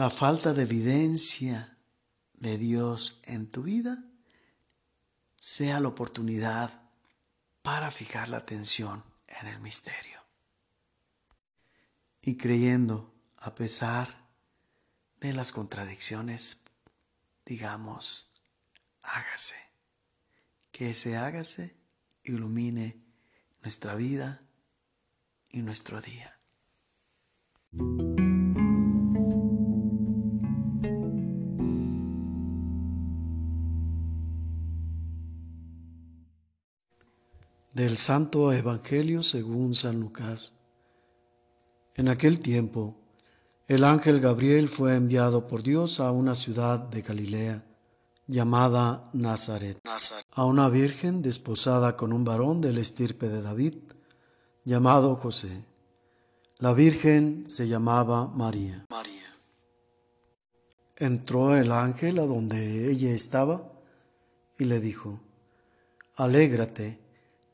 la falta de evidencia de Dios en tu vida sea la oportunidad para fijar la atención en el misterio. Y creyendo, a pesar de las contradicciones, digamos, hágase. Que ese hágase ilumine nuestra vida y nuestro día. Del Santo Evangelio según San Lucas. En aquel tiempo, el ángel Gabriel fue enviado por Dios a una ciudad de Galilea llamada Nazaret, a una virgen desposada con un varón del estirpe de David, llamado José. La virgen se llamaba María. María. Entró el ángel a donde ella estaba y le dijo, Alégrate,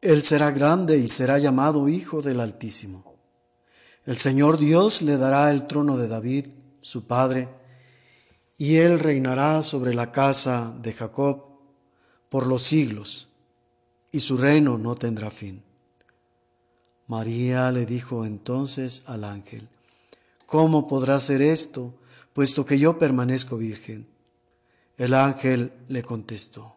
Él será grande y será llamado Hijo del Altísimo. El Señor Dios le dará el trono de David, su padre, y él reinará sobre la casa de Jacob por los siglos, y su reino no tendrá fin. María le dijo entonces al ángel, ¿cómo podrá ser esto, puesto que yo permanezco virgen? El ángel le contestó,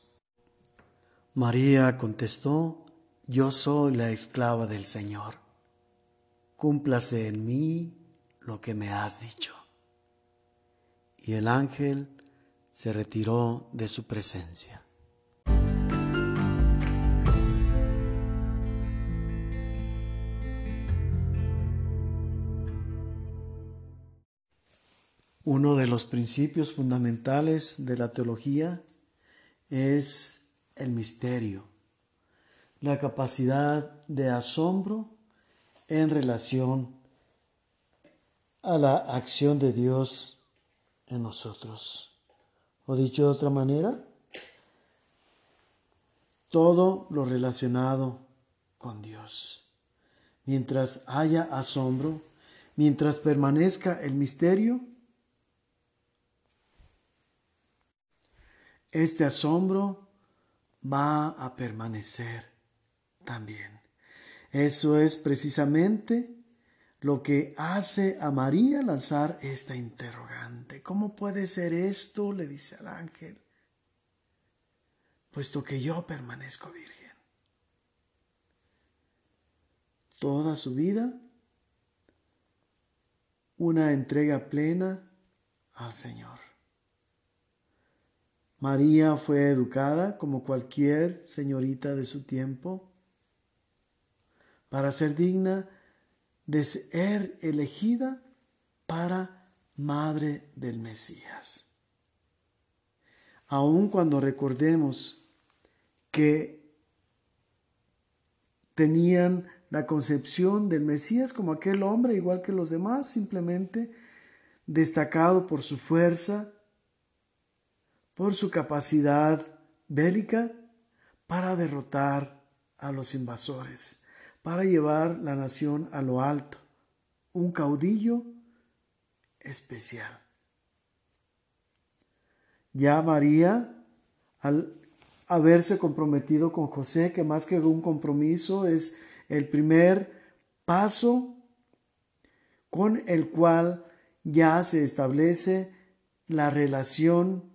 María contestó, yo soy la esclava del Señor. Cúmplase en mí lo que me has dicho. Y el ángel se retiró de su presencia. Uno de los principios fundamentales de la teología es el misterio, la capacidad de asombro en relación a la acción de Dios en nosotros. O dicho de otra manera, todo lo relacionado con Dios. Mientras haya asombro, mientras permanezca el misterio, este asombro va a permanecer también. Eso es precisamente lo que hace a María lanzar esta interrogante. ¿Cómo puede ser esto? le dice al ángel, puesto que yo permanezco virgen. Toda su vida, una entrega plena al Señor. María fue educada como cualquier señorita de su tiempo para ser digna de ser elegida para madre del Mesías. Aun cuando recordemos que tenían la concepción del Mesías como aquel hombre igual que los demás, simplemente destacado por su fuerza, por su capacidad bélica para derrotar a los invasores para llevar la nación a lo alto, un caudillo especial. Ya María, al haberse comprometido con José, que más que un compromiso es el primer paso con el cual ya se establece la relación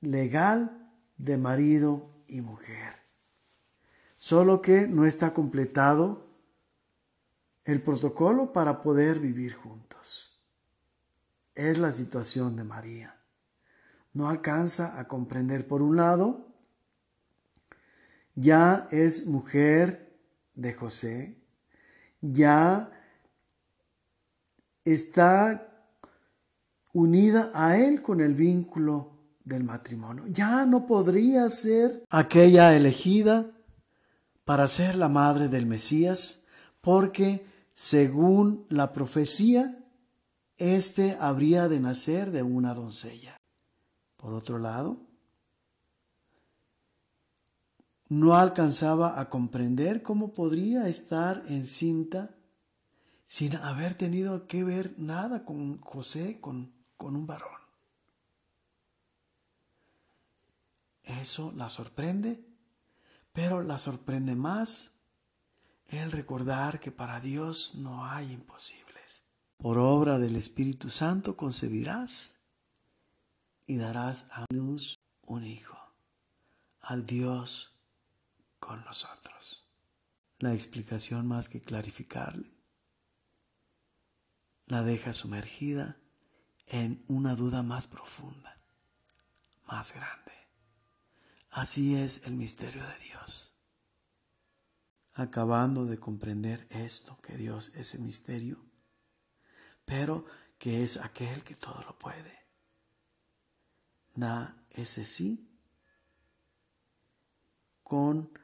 legal de marido y mujer. Solo que no está completado el protocolo para poder vivir juntos. Es la situación de María. No alcanza a comprender, por un lado, ya es mujer de José, ya está unida a él con el vínculo del matrimonio. Ya no podría ser aquella elegida para ser la madre del Mesías, porque según la profecía, éste habría de nacer de una doncella. Por otro lado, no alcanzaba a comprender cómo podría estar encinta sin haber tenido que ver nada con José, con, con un varón. Eso la sorprende, pero la sorprende más el recordar que para Dios no hay imposibles. Por obra del Espíritu Santo concebirás y darás a luz un hijo, al Dios con nosotros. La explicación más que clarificarle la deja sumergida en una duda más profunda, más grande. Así es el misterio de Dios. Acabando de comprender esto, que Dios es el misterio, pero que es aquel que todo lo puede. Da ese sí con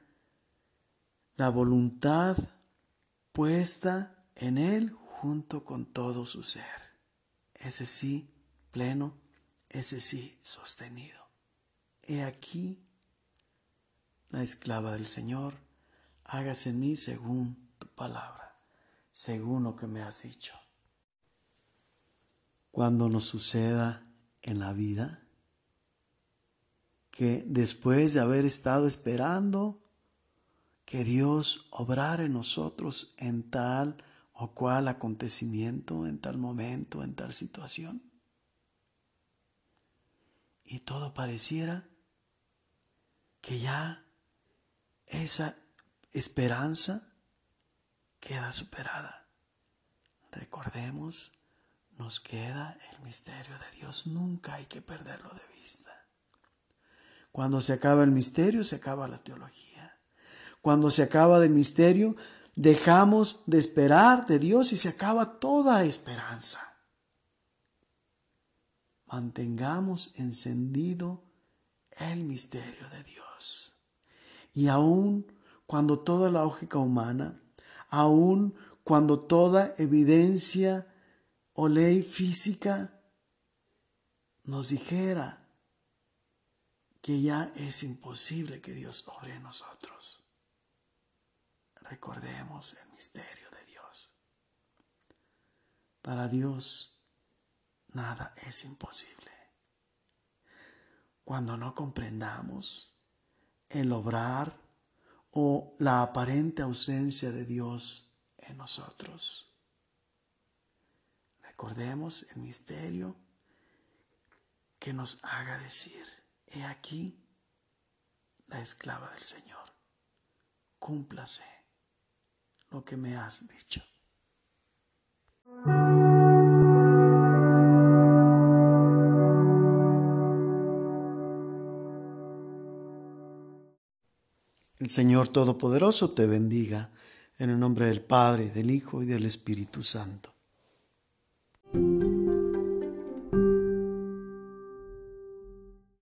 la voluntad puesta en Él junto con todo su ser. Ese sí pleno, ese sí sostenido. He aquí la esclava del Señor, hágase en mí según tu palabra, según lo que me has dicho. Cuando nos suceda en la vida que después de haber estado esperando que Dios obrara en nosotros en tal o cual acontecimiento, en tal momento, en tal situación. Y todo pareciera que ya esa esperanza queda superada. Recordemos, nos queda el misterio de Dios. Nunca hay que perderlo de vista. Cuando se acaba el misterio, se acaba la teología. Cuando se acaba el misterio, dejamos de esperar de Dios y se acaba toda esperanza. Mantengamos encendido el misterio de Dios. Y aun cuando toda la lógica humana, aun cuando toda evidencia o ley física nos dijera que ya es imposible que Dios obre en nosotros recordemos el misterio de Dios. Para Dios nada es imposible. Cuando no comprendamos el obrar o la aparente ausencia de Dios en nosotros. Recordemos el misterio que nos haga decir, he aquí la esclava del Señor, cúmplase lo que me has dicho. El Señor Todopoderoso te bendiga en el nombre del Padre, del Hijo y del Espíritu Santo.